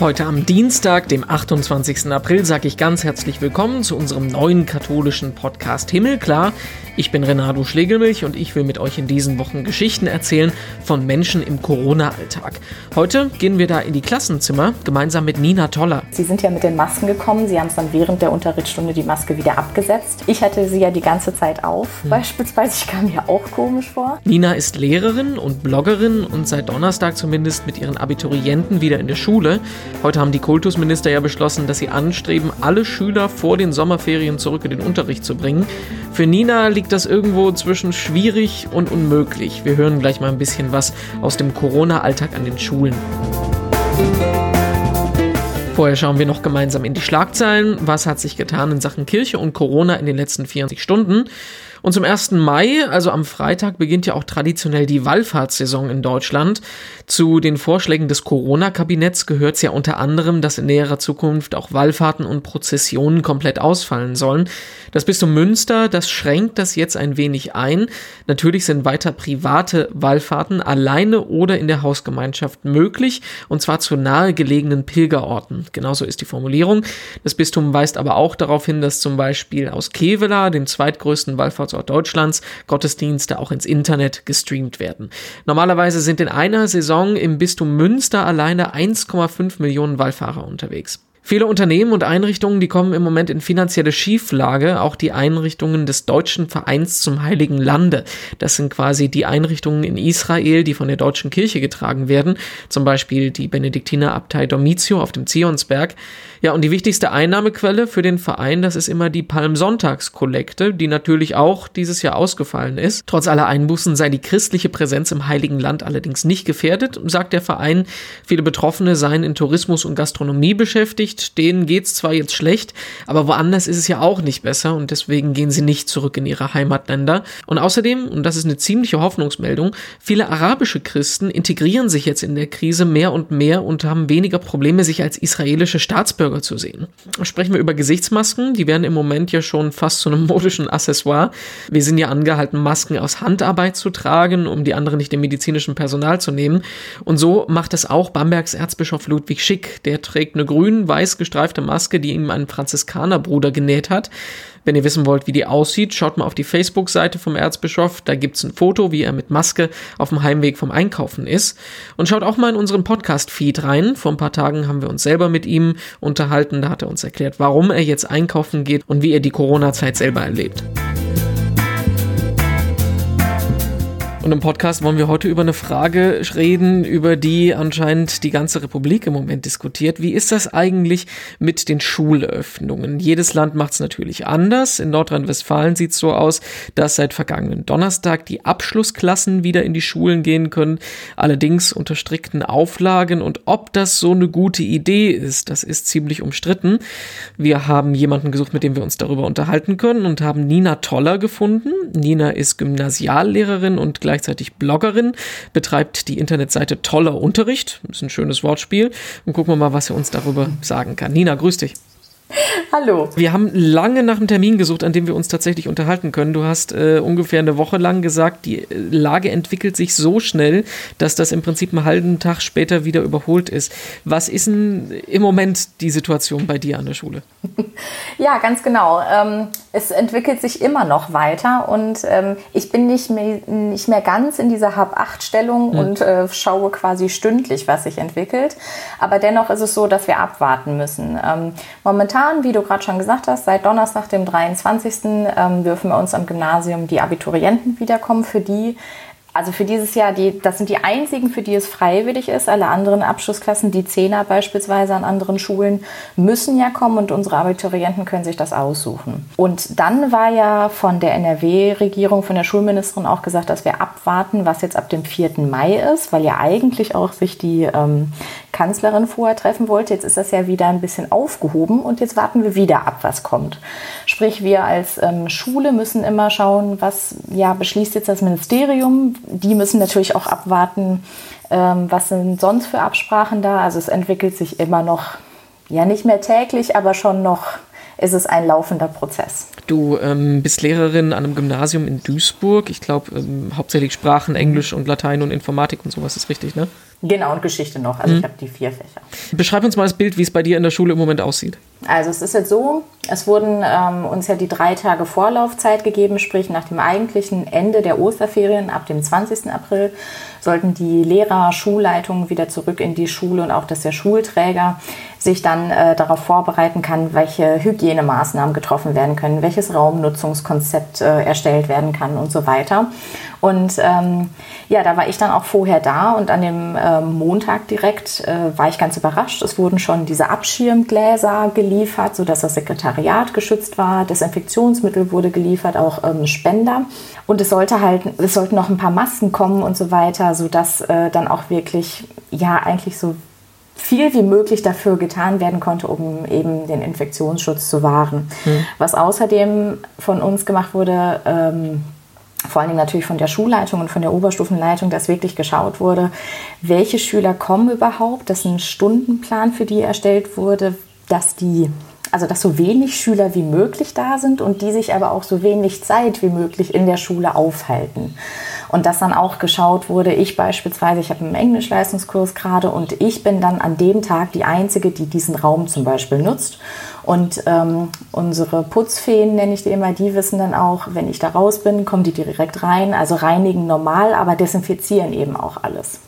Heute am Dienstag, dem 28. April, sage ich ganz herzlich willkommen zu unserem neuen katholischen Podcast Himmelklar. Ich bin Renato Schlegelmilch und ich will mit euch in diesen Wochen Geschichten erzählen von Menschen im Corona-Alltag. Heute gehen wir da in die Klassenzimmer gemeinsam mit Nina Toller. Sie sind ja mit den Masken gekommen. Sie haben es dann während der Unterrichtsstunde die Maske wieder abgesetzt. Ich hatte sie ja die ganze Zeit auf, hm. beispielsweise. Ich kam mir auch komisch vor. Nina ist Lehrerin und Bloggerin und seit Donnerstag zumindest mit ihren Abiturienten wieder in der Schule. Heute haben die Kultusminister ja beschlossen, dass sie anstreben, alle Schüler vor den Sommerferien zurück in den Unterricht zu bringen. Für Nina liegt das irgendwo zwischen schwierig und unmöglich. Wir hören gleich mal ein bisschen was aus dem Corona-Alltag an den Schulen. Vorher schauen wir noch gemeinsam in die Schlagzeilen. Was hat sich getan in Sachen Kirche und Corona in den letzten 24 Stunden? Und zum 1. Mai, also am Freitag, beginnt ja auch traditionell die Wallfahrtssaison in Deutschland. Zu den Vorschlägen des Corona-Kabinetts gehört es ja unter anderem, dass in näherer Zukunft auch Wallfahrten und Prozessionen komplett ausfallen sollen. Das Bistum Münster, das schränkt das jetzt ein wenig ein. Natürlich sind weiter private Wallfahrten alleine oder in der Hausgemeinschaft möglich, und zwar zu nahegelegenen Pilgerorten. Genauso ist die Formulierung. Das Bistum weist aber auch darauf hin, dass zum Beispiel aus Kevela, dem zweitgrößten Wallfahrts Standort Deutschlands Gottesdienste auch ins Internet gestreamt werden. Normalerweise sind in einer Saison im Bistum Münster alleine 1,5 Millionen Wallfahrer unterwegs. Viele Unternehmen und Einrichtungen, die kommen im Moment in finanzielle Schieflage, auch die Einrichtungen des Deutschen Vereins zum Heiligen Lande. Das sind quasi die Einrichtungen in Israel, die von der deutschen Kirche getragen werden, zum Beispiel die Benediktinerabtei Domitio auf dem Zionsberg. Ja, und die wichtigste Einnahmequelle für den Verein, das ist immer die Palmsonntagskollekte, die natürlich auch dieses Jahr ausgefallen ist. Trotz aller Einbußen sei die christliche Präsenz im Heiligen Land allerdings nicht gefährdet, sagt der Verein. Viele Betroffene seien in Tourismus und Gastronomie beschäftigt. Denen geht's zwar jetzt schlecht, aber woanders ist es ja auch nicht besser und deswegen gehen sie nicht zurück in ihre Heimatländer. Und außerdem, und das ist eine ziemliche Hoffnungsmeldung, viele arabische Christen integrieren sich jetzt in der Krise mehr und mehr und haben weniger Probleme, sich als israelische Staatsbürger zu sehen. Sprechen wir über Gesichtsmasken, die werden im Moment ja schon fast zu einem modischen Accessoire. Wir sind ja angehalten, Masken aus Handarbeit zu tragen, um die anderen nicht dem medizinischen Personal zu nehmen. Und so macht es auch Bambergs Erzbischof Ludwig Schick. Der trägt eine grün-weiß gestreifte Maske, die ihm ein Franziskanerbruder genäht hat. Wenn ihr wissen wollt, wie die aussieht, schaut mal auf die Facebook-Seite vom Erzbischof. Da gibt's ein Foto, wie er mit Maske auf dem Heimweg vom Einkaufen ist. Und schaut auch mal in unseren Podcast-Feed rein. Vor ein paar Tagen haben wir uns selber mit ihm unterhalten. Da hat er uns erklärt, warum er jetzt einkaufen geht und wie er die Corona-Zeit selber erlebt. Und im Podcast wollen wir heute über eine Frage reden, über die anscheinend die ganze Republik im Moment diskutiert. Wie ist das eigentlich mit den Schulöffnungen? Jedes Land macht es natürlich anders. In Nordrhein-Westfalen sieht es so aus, dass seit vergangenen Donnerstag die Abschlussklassen wieder in die Schulen gehen können, allerdings unter strikten Auflagen. Und ob das so eine gute Idee ist, das ist ziemlich umstritten. Wir haben jemanden gesucht, mit dem wir uns darüber unterhalten können und haben Nina Toller gefunden. Nina ist Gymnasiallehrerin und gleichzeitig Bloggerin, betreibt die Internetseite Toller Unterricht. Ist ein schönes Wortspiel. Und gucken wir mal, was er uns darüber sagen kann. Nina, grüß dich. Hallo. Wir haben lange nach einem Termin gesucht, an dem wir uns tatsächlich unterhalten können. Du hast äh, ungefähr eine Woche lang gesagt, die äh, Lage entwickelt sich so schnell, dass das im Prinzip einen halben Tag später wieder überholt ist. Was ist denn im Moment die Situation bei dir an der Schule? Ja, ganz genau. Ähm, es entwickelt sich immer noch weiter und ähm, ich bin nicht mehr, nicht mehr ganz in dieser Hab-Acht-Stellung mhm. und äh, schaue quasi stündlich, was sich entwickelt. Aber dennoch ist es so, dass wir abwarten müssen. Ähm, momentan momentan, wie du gerade schon gesagt hast, seit Donnerstag, dem 23. Ähm, dürfen wir uns am Gymnasium die Abiturienten wiederkommen. Für die also für dieses Jahr, die, das sind die einzigen, für die es freiwillig ist. Alle anderen Abschlussklassen, die Zehner beispielsweise an anderen Schulen, müssen ja kommen und unsere Abiturienten können sich das aussuchen. Und dann war ja von der NRW-Regierung, von der Schulministerin auch gesagt, dass wir abwarten, was jetzt ab dem 4. Mai ist, weil ja eigentlich auch sich die ähm, Kanzlerin vorher treffen wollte. Jetzt ist das ja wieder ein bisschen aufgehoben und jetzt warten wir wieder ab, was kommt. Sprich, wir als ähm, Schule müssen immer schauen, was ja beschließt jetzt das Ministerium, die müssen natürlich auch abwarten, ähm, was sind sonst für Absprachen da. Also es entwickelt sich immer noch, ja nicht mehr täglich, aber schon noch ist es ein laufender Prozess. Du ähm, bist Lehrerin an einem Gymnasium in Duisburg. Ich glaube, ähm, hauptsächlich Sprachen, Englisch und Latein und Informatik und sowas ist richtig, ne? Genau, und Geschichte noch. Also mhm. ich habe die vier Fächer. Beschreib uns mal das Bild, wie es bei dir in der Schule im Moment aussieht. Also es ist jetzt so, es wurden ähm, uns ja die drei Tage Vorlaufzeit gegeben, sprich nach dem eigentlichen Ende der Osterferien ab dem 20. April sollten die Lehrer, Schulleitungen wieder zurück in die Schule und auch, dass der Schulträger sich dann äh, darauf vorbereiten kann, welche Hygienemaßnahmen getroffen werden können, welches Raumnutzungskonzept äh, erstellt werden kann und so weiter. Und ähm, ja, da war ich dann auch vorher da und an dem äh, Montag direkt äh, war ich ganz überrascht. Es wurden schon diese Abschirmgläser geliefert, sodass das Sekretariat geschützt war. Desinfektionsmittel wurde geliefert, auch ähm, Spender. Und es sollte halt, es sollten noch ein paar Masken kommen und so weiter, sodass äh, dann auch wirklich, ja, eigentlich so viel wie möglich dafür getan werden konnte, um eben den Infektionsschutz zu wahren. Mhm. Was außerdem von uns gemacht wurde, ähm, vor allen Dingen natürlich von der Schulleitung und von der Oberstufenleitung, dass wirklich geschaut wurde, welche Schüler kommen überhaupt, dass ein Stundenplan für die erstellt wurde, dass die also dass so wenig Schüler wie möglich da sind und die sich aber auch so wenig Zeit wie möglich in der Schule aufhalten. Und dass dann auch geschaut wurde, ich beispielsweise, ich habe einen Englischleistungskurs gerade und ich bin dann an dem Tag die Einzige, die diesen Raum zum Beispiel nutzt. Und ähm, unsere Putzfeen, nenne ich die immer, die wissen dann auch, wenn ich da raus bin, kommen die direkt rein. Also reinigen normal, aber desinfizieren eben auch alles.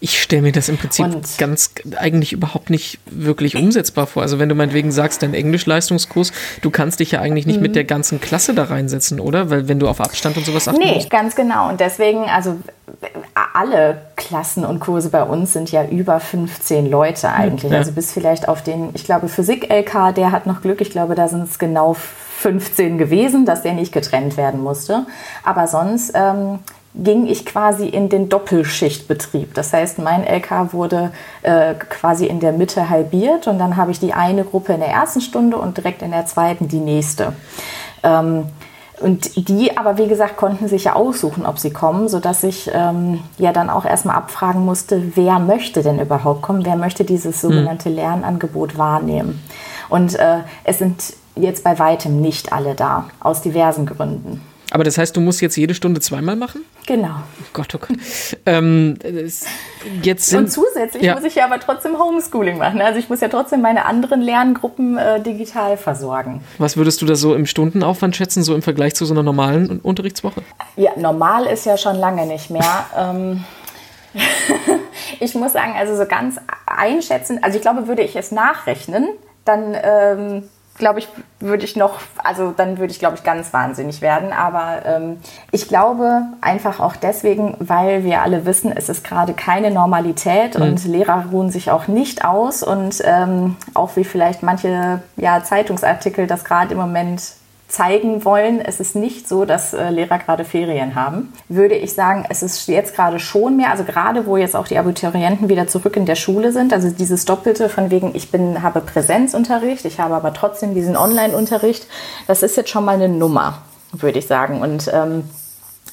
Ich stelle mir das im Prinzip und ganz eigentlich überhaupt nicht wirklich umsetzbar vor. Also wenn du meinetwegen sagst, dein Englischleistungskurs, du kannst dich ja eigentlich nicht mhm. mit der ganzen Klasse da reinsetzen, oder? Weil wenn du auf Abstand und sowas achten Nee, musst. ganz genau. Und deswegen, also alle Klassen und Kurse bei uns sind ja über 15 Leute eigentlich. Ja. Also bis vielleicht auf den, ich glaube, Physik-LK, der hat noch Glück. Ich glaube, da sind es genau 15 gewesen, dass der nicht getrennt werden musste. Aber sonst ähm, ging ich quasi in den Doppelschichtbetrieb. Das heißt, mein LK wurde äh, quasi in der Mitte halbiert und dann habe ich die eine Gruppe in der ersten Stunde und direkt in der zweiten die nächste. Ähm, und die aber, wie gesagt, konnten sich ja aussuchen, ob sie kommen, sodass ich ähm, ja dann auch erstmal abfragen musste, wer möchte denn überhaupt kommen, wer möchte dieses hm. sogenannte Lernangebot wahrnehmen. Und äh, es sind jetzt bei weitem nicht alle da, aus diversen Gründen. Aber das heißt, du musst jetzt jede Stunde zweimal machen? Genau. Oh Gott, oh Gott. ähm, jetzt sind, Und zusätzlich ja. muss ich ja aber trotzdem Homeschooling machen. Also ich muss ja trotzdem meine anderen Lerngruppen äh, digital versorgen. Was würdest du da so im Stundenaufwand schätzen, so im Vergleich zu so einer normalen Unterrichtswoche? Ja, normal ist ja schon lange nicht mehr. ähm, ich muss sagen, also so ganz einschätzen, also ich glaube, würde ich es nachrechnen, dann ähm, glaube ich, würde ich noch, also dann würde ich, glaube ich, ganz wahnsinnig werden. Aber ähm, ich glaube einfach auch deswegen, weil wir alle wissen, es ist gerade keine Normalität mhm. und Lehrer ruhen sich auch nicht aus und ähm, auch wie vielleicht manche ja, Zeitungsartikel das gerade im Moment zeigen wollen, es ist nicht so, dass äh, Lehrer gerade Ferien haben, würde ich sagen, es ist jetzt gerade schon mehr, also gerade wo jetzt auch die Abiturienten wieder zurück in der Schule sind, also dieses Doppelte von wegen, ich bin, habe Präsenzunterricht, ich habe aber trotzdem diesen Online-Unterricht, das ist jetzt schon mal eine Nummer, würde ich sagen. Und ähm,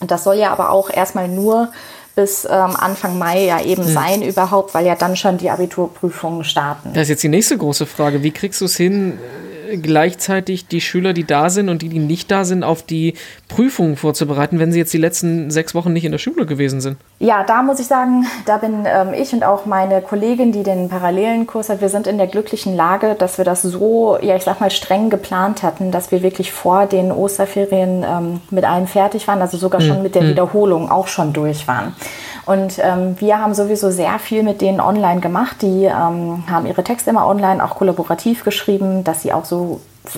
das soll ja aber auch erstmal nur bis ähm, Anfang Mai ja eben hm. sein überhaupt, weil ja dann schon die Abiturprüfungen starten. Das ist jetzt die nächste große Frage. Wie kriegst du es hin, gleichzeitig die Schüler, die da sind und die, die nicht da sind, auf die Prüfungen vorzubereiten, wenn sie jetzt die letzten sechs Wochen nicht in der Schule gewesen sind? Ja, da muss ich sagen, da bin ähm, ich und auch meine Kollegin, die den parallelen Kurs hat, wir sind in der glücklichen Lage, dass wir das so, ja, ich sag mal, streng geplant hatten, dass wir wirklich vor den Osterferien ähm, mit allem fertig waren, also sogar schon hm, mit der hm. Wiederholung auch schon durch waren. Und ähm, wir haben sowieso sehr viel mit denen online gemacht. Die ähm, haben ihre Texte immer online, auch kollaborativ geschrieben, dass sie auch so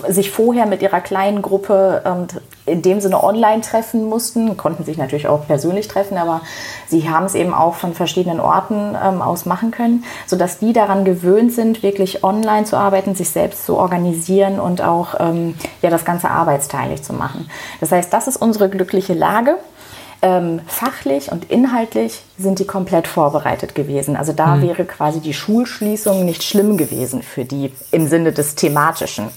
sich vorher mit ihrer kleinen Gruppe ähm, in dem Sinne online treffen mussten, konnten sich natürlich auch persönlich treffen, aber sie haben es eben auch von verschiedenen Orten ähm, aus machen können, sodass die daran gewöhnt sind, wirklich online zu arbeiten, sich selbst zu organisieren und auch ähm, ja, das Ganze arbeitsteilig zu machen. Das heißt, das ist unsere glückliche Lage. Ähm, fachlich und inhaltlich sind die komplett vorbereitet gewesen. Also da mhm. wäre quasi die Schulschließung nicht schlimm gewesen für die im Sinne des thematischen.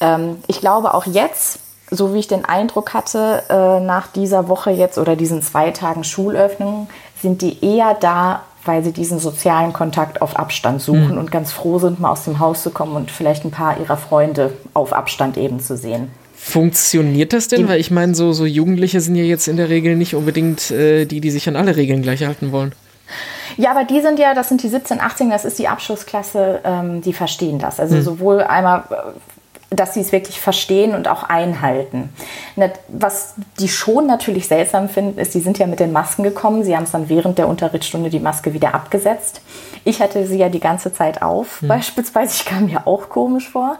Ähm, ich glaube auch jetzt, so wie ich den Eindruck hatte, äh, nach dieser Woche jetzt oder diesen zwei Tagen Schulöffnung, sind die eher da weil sie diesen sozialen Kontakt auf Abstand suchen mhm. und ganz froh sind, mal aus dem Haus zu kommen und vielleicht ein paar ihrer Freunde auf Abstand eben zu sehen. Funktioniert das denn? Weil ich meine, so, so Jugendliche sind ja jetzt in der Regel nicht unbedingt äh, die, die sich an alle Regeln gleich halten wollen. Ja, aber die sind ja, das sind die 17, 18, das ist die Abschlussklasse, ähm, die verstehen das. Also mhm. sowohl einmal äh, dass sie es wirklich verstehen und auch einhalten. Was die schon natürlich seltsam finden, ist, die sind ja mit den Masken gekommen. Sie haben es dann während der Unterrichtsstunde die Maske wieder abgesetzt. Ich hatte sie ja die ganze Zeit auf, hm. beispielsweise. Ich kam mir auch komisch vor.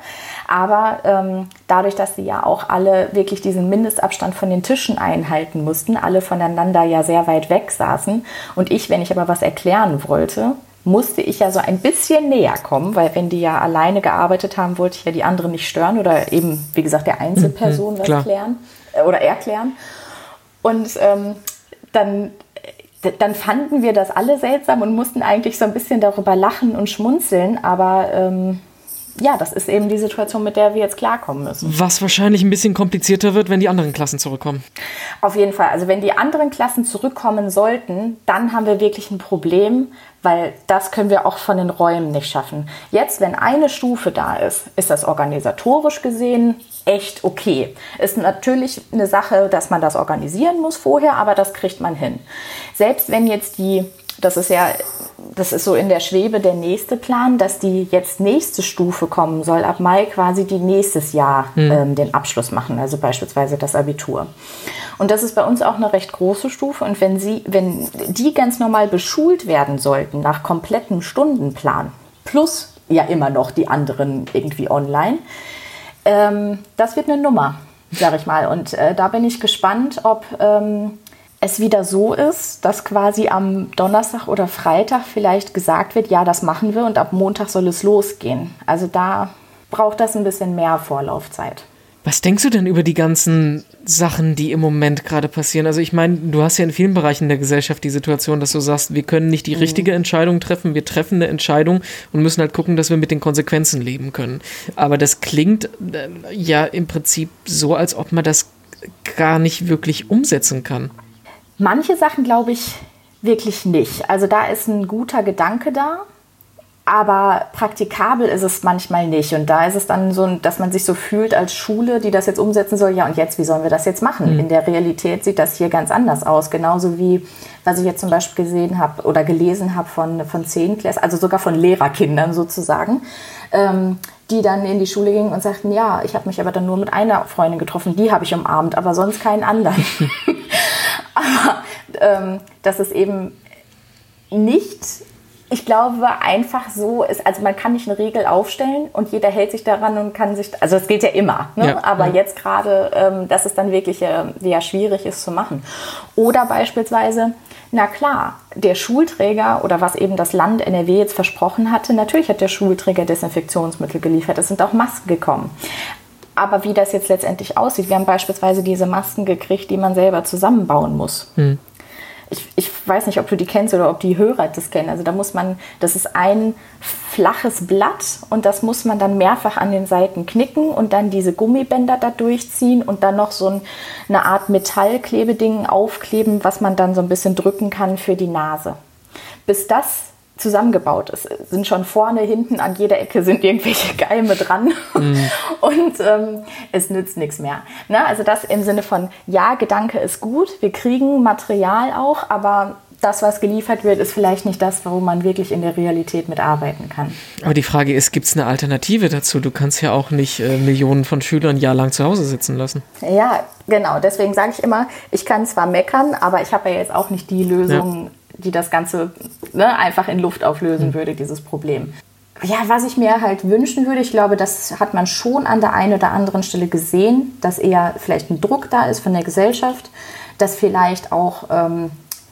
Aber ähm, dadurch, dass sie ja auch alle wirklich diesen Mindestabstand von den Tischen einhalten mussten, alle voneinander ja sehr weit weg saßen und ich, wenn ich aber was erklären wollte, musste ich ja so ein bisschen näher kommen, weil wenn die ja alleine gearbeitet haben, wollte ich ja die anderen nicht stören oder eben, wie gesagt, der Einzelperson mhm, was klären äh, oder erklären. Und ähm, dann, dann fanden wir das alle seltsam und mussten eigentlich so ein bisschen darüber lachen und schmunzeln, aber ähm, ja, das ist eben die Situation, mit der wir jetzt klarkommen müssen. Was wahrscheinlich ein bisschen komplizierter wird, wenn die anderen Klassen zurückkommen. Auf jeden Fall. Also wenn die anderen Klassen zurückkommen sollten, dann haben wir wirklich ein Problem, weil das können wir auch von den Räumen nicht schaffen. Jetzt, wenn eine Stufe da ist, ist das organisatorisch gesehen echt okay. Ist natürlich eine Sache, dass man das organisieren muss vorher, aber das kriegt man hin. Selbst wenn jetzt die das ist ja, das ist so in der Schwebe der nächste Plan, dass die jetzt nächste Stufe kommen soll, ab Mai quasi die nächstes Jahr mhm. ähm, den Abschluss machen, also beispielsweise das Abitur. Und das ist bei uns auch eine recht große Stufe. Und wenn sie, wenn die ganz normal beschult werden sollten nach komplettem Stundenplan, plus ja immer noch die anderen irgendwie online, ähm, das wird eine Nummer, sag ich mal. Und äh, da bin ich gespannt, ob ähm, es wieder so ist, dass quasi am Donnerstag oder Freitag vielleicht gesagt wird, ja, das machen wir und ab Montag soll es losgehen. Also da braucht das ein bisschen mehr Vorlaufzeit. Was denkst du denn über die ganzen Sachen, die im Moment gerade passieren? Also ich meine, du hast ja in vielen Bereichen der Gesellschaft die Situation, dass du sagst, wir können nicht die mhm. richtige Entscheidung treffen, wir treffen eine Entscheidung und müssen halt gucken, dass wir mit den Konsequenzen leben können. Aber das klingt äh, ja im Prinzip so, als ob man das gar nicht wirklich umsetzen kann. Manche Sachen glaube ich wirklich nicht. Also da ist ein guter Gedanke da, aber praktikabel ist es manchmal nicht. Und da ist es dann so, dass man sich so fühlt als Schule, die das jetzt umsetzen soll. Ja, und jetzt, wie sollen wir das jetzt machen? Mhm. In der Realität sieht das hier ganz anders aus. Genauso wie, was ich jetzt zum Beispiel gesehen habe oder gelesen habe von, von Zehnklässlern, also sogar von Lehrerkindern sozusagen, ähm, die dann in die Schule gingen und sagten, ja, ich habe mich aber dann nur mit einer Freundin getroffen, die habe ich umarmt, aber sonst keinen anderen. aber ähm, dass es eben nicht, ich glaube, einfach so ist, also man kann nicht eine Regel aufstellen und jeder hält sich daran und kann sich, also das gilt ja immer, ne? ja, aber ja. jetzt gerade, ähm, dass es dann wirklich äh, ja, schwierig ist zu machen. Oder beispielsweise, na klar, der Schulträger oder was eben das Land NRW jetzt versprochen hatte, natürlich hat der Schulträger Desinfektionsmittel geliefert, es sind auch Masken gekommen. Aber wie das jetzt letztendlich aussieht, wir haben beispielsweise diese Masken gekriegt, die man selber zusammenbauen muss. Hm ich, ich weiß nicht, ob du die kennst oder ob die Hörer das kennen. Also da muss man, das ist ein flaches Blatt und das muss man dann mehrfach an den Seiten knicken und dann diese Gummibänder da durchziehen und dann noch so ein, eine Art Metallklebeding aufkleben, was man dann so ein bisschen drücken kann für die Nase. Bis das zusammengebaut ist. Sind schon vorne, hinten, an jeder Ecke sind irgendwelche Geime dran mhm. und ähm, es nützt nichts mehr. Ne? Also das im Sinne von, ja, Gedanke ist gut, wir kriegen Material auch, aber das, was geliefert wird, ist vielleicht nicht das, wo man wirklich in der Realität mitarbeiten kann. Aber die Frage ist, gibt es eine Alternative dazu? Du kannst ja auch nicht äh, Millionen von Schülern jahrelang zu Hause sitzen lassen. Ja, genau. Deswegen sage ich immer, ich kann zwar meckern, aber ich habe ja jetzt auch nicht die Lösung, ja die das Ganze ne, einfach in Luft auflösen mhm. würde, dieses Problem. Ja, was ich mir halt wünschen würde, ich glaube, das hat man schon an der einen oder anderen Stelle gesehen, dass eher vielleicht ein Druck da ist von der Gesellschaft, dass vielleicht auch ähm,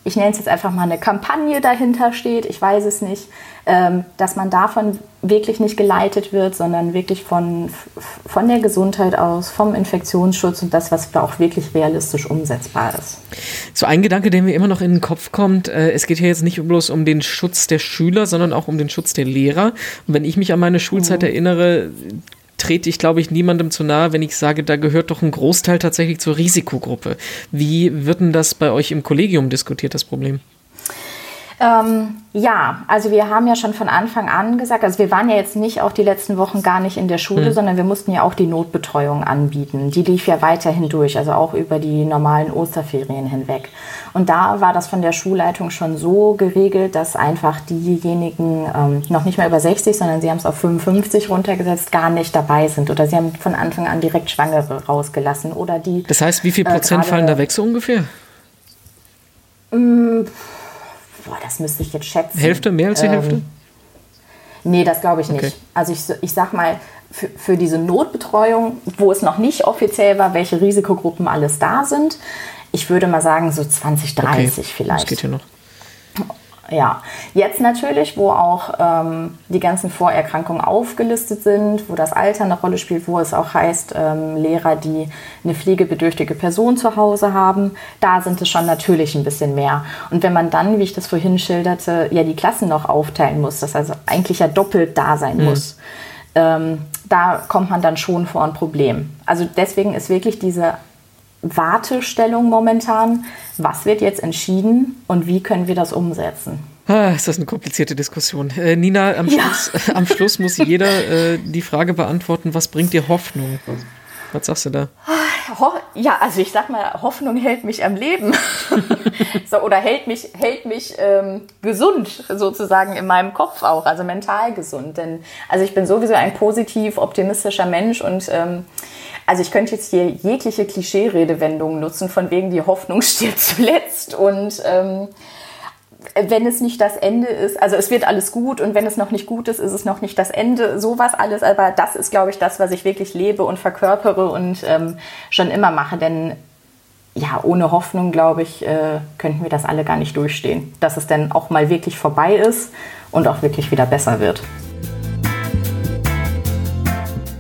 ich nenne es jetzt einfach mal eine Kampagne dahinter steht, ich weiß es nicht, ähm, dass man davon wirklich nicht geleitet wird, sondern wirklich von, von der Gesundheit aus, vom Infektionsschutz und das, was da auch wirklich realistisch umsetzbar ist. So ein Gedanke, der mir immer noch in den Kopf kommt, äh, es geht hier jetzt nicht bloß um den Schutz der Schüler, sondern auch um den Schutz der Lehrer. Und wenn ich mich an meine Schulzeit mhm. erinnere, trete ich, glaube ich, niemandem zu nahe, wenn ich sage, da gehört doch ein Großteil tatsächlich zur Risikogruppe. Wie wird denn das bei euch im Kollegium diskutiert, das Problem? Ähm, ja, also wir haben ja schon von Anfang an gesagt, also wir waren ja jetzt nicht auch die letzten Wochen gar nicht in der Schule, mhm. sondern wir mussten ja auch die Notbetreuung anbieten. Die lief ja weiterhin durch, also auch über die normalen Osterferien hinweg. Und da war das von der Schulleitung schon so geregelt, dass einfach diejenigen ähm, noch nicht mehr über 60, sondern sie haben es auf 55 runtergesetzt, gar nicht dabei sind. Oder sie haben von Anfang an direkt Schwangere rausgelassen. Oder die. Das heißt, wie viel äh, Prozent äh, fallen da weg so ungefähr? Mh, mm, boah, das müsste ich jetzt schätzen. Hälfte, mehr als die ähm, Hälfte? Nee, das glaube ich nicht. Okay. Also ich, ich sag mal, für, für diese Notbetreuung, wo es noch nicht offiziell war, welche Risikogruppen alles da sind, ich würde mal sagen so 20, 30 okay. vielleicht. Das geht ja noch. Ja, jetzt natürlich, wo auch ähm, die ganzen Vorerkrankungen aufgelistet sind, wo das Alter eine Rolle spielt, wo es auch heißt, ähm, Lehrer, die eine pflegebedürftige Person zu Hause haben, da sind es schon natürlich ein bisschen mehr. Und wenn man dann, wie ich das vorhin schilderte, ja die Klassen noch aufteilen muss, das also eigentlich ja doppelt da sein mhm. muss, ähm, da kommt man dann schon vor ein Problem. Also deswegen ist wirklich diese Wartestellung momentan. Was wird jetzt entschieden und wie können wir das umsetzen? Ah, ist das eine komplizierte Diskussion. Äh, Nina, am, ja. Schluss, am Schluss muss jeder äh, die Frage beantworten, was bringt dir Hoffnung? Was sagst du da? Ja, also ich sag mal, Hoffnung hält mich am Leben. so, oder hält mich, hält mich ähm, gesund, sozusagen in meinem Kopf auch, also mental gesund. Denn also ich bin sowieso ein positiv optimistischer Mensch und ähm, also ich könnte jetzt hier jegliche Klischee-Redewendungen nutzen, von wegen die Hoffnung stirbt zuletzt und ähm, wenn es nicht das Ende ist, also es wird alles gut und wenn es noch nicht gut ist, ist es noch nicht das Ende, sowas alles, aber das ist, glaube ich, das, was ich wirklich lebe und verkörpere und ähm, schon immer mache, denn ja, ohne Hoffnung, glaube ich, äh, könnten wir das alle gar nicht durchstehen, dass es dann auch mal wirklich vorbei ist und auch wirklich wieder besser wird.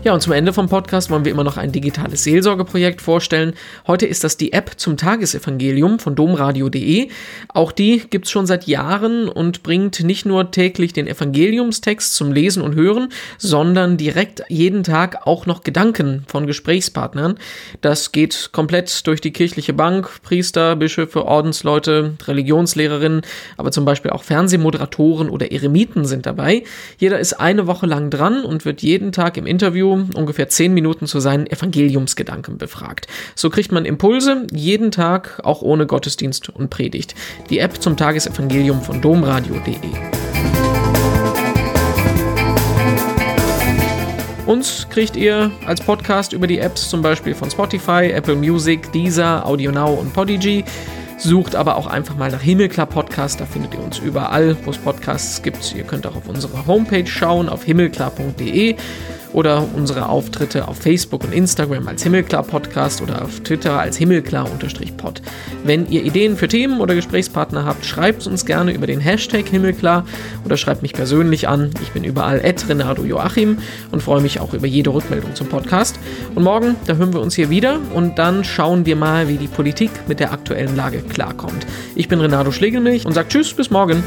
Ja, und zum Ende vom Podcast wollen wir immer noch ein digitales Seelsorgeprojekt vorstellen. Heute ist das die App zum Tagesevangelium von domradio.de. Auch die gibt's schon seit Jahren und bringt nicht nur täglich den Evangeliumstext zum Lesen und Hören, sondern direkt jeden Tag auch noch Gedanken von Gesprächspartnern. Das geht komplett durch die kirchliche Bank, Priester, Bischöfe, Ordensleute, Religionslehrerinnen, aber zum Beispiel auch Fernsehmoderatoren oder Eremiten sind dabei. Jeder ist eine Woche lang dran und wird jeden Tag im Interview ungefähr zehn Minuten zu seinen Evangeliumsgedanken befragt. So kriegt man Impulse jeden Tag, auch ohne Gottesdienst und Predigt. Die App zum Tagesevangelium von domradio.de. Uns kriegt ihr als Podcast über die Apps zum Beispiel von Spotify, Apple Music, Deezer, AudioNow und Podigy. Sucht aber auch einfach mal nach Himmelklar Podcast, da findet ihr uns überall, wo es Podcasts gibt. Ihr könnt auch auf unsere Homepage schauen, auf himmelklar.de oder unsere Auftritte auf Facebook und Instagram als Himmelklar Podcast oder auf Twitter als Himmelklar-Pod. Wenn ihr Ideen für Themen oder Gesprächspartner habt, schreibt uns gerne über den Hashtag Himmelklar oder schreibt mich persönlich an. Ich bin überall at Renato Joachim und freue mich auch über jede Rückmeldung zum Podcast. Und morgen, da hören wir uns hier wieder und dann schauen wir mal, wie die Politik mit der aktuellen Lage klarkommt. Ich bin Renato Schlegelmilch und sage Tschüss, bis morgen.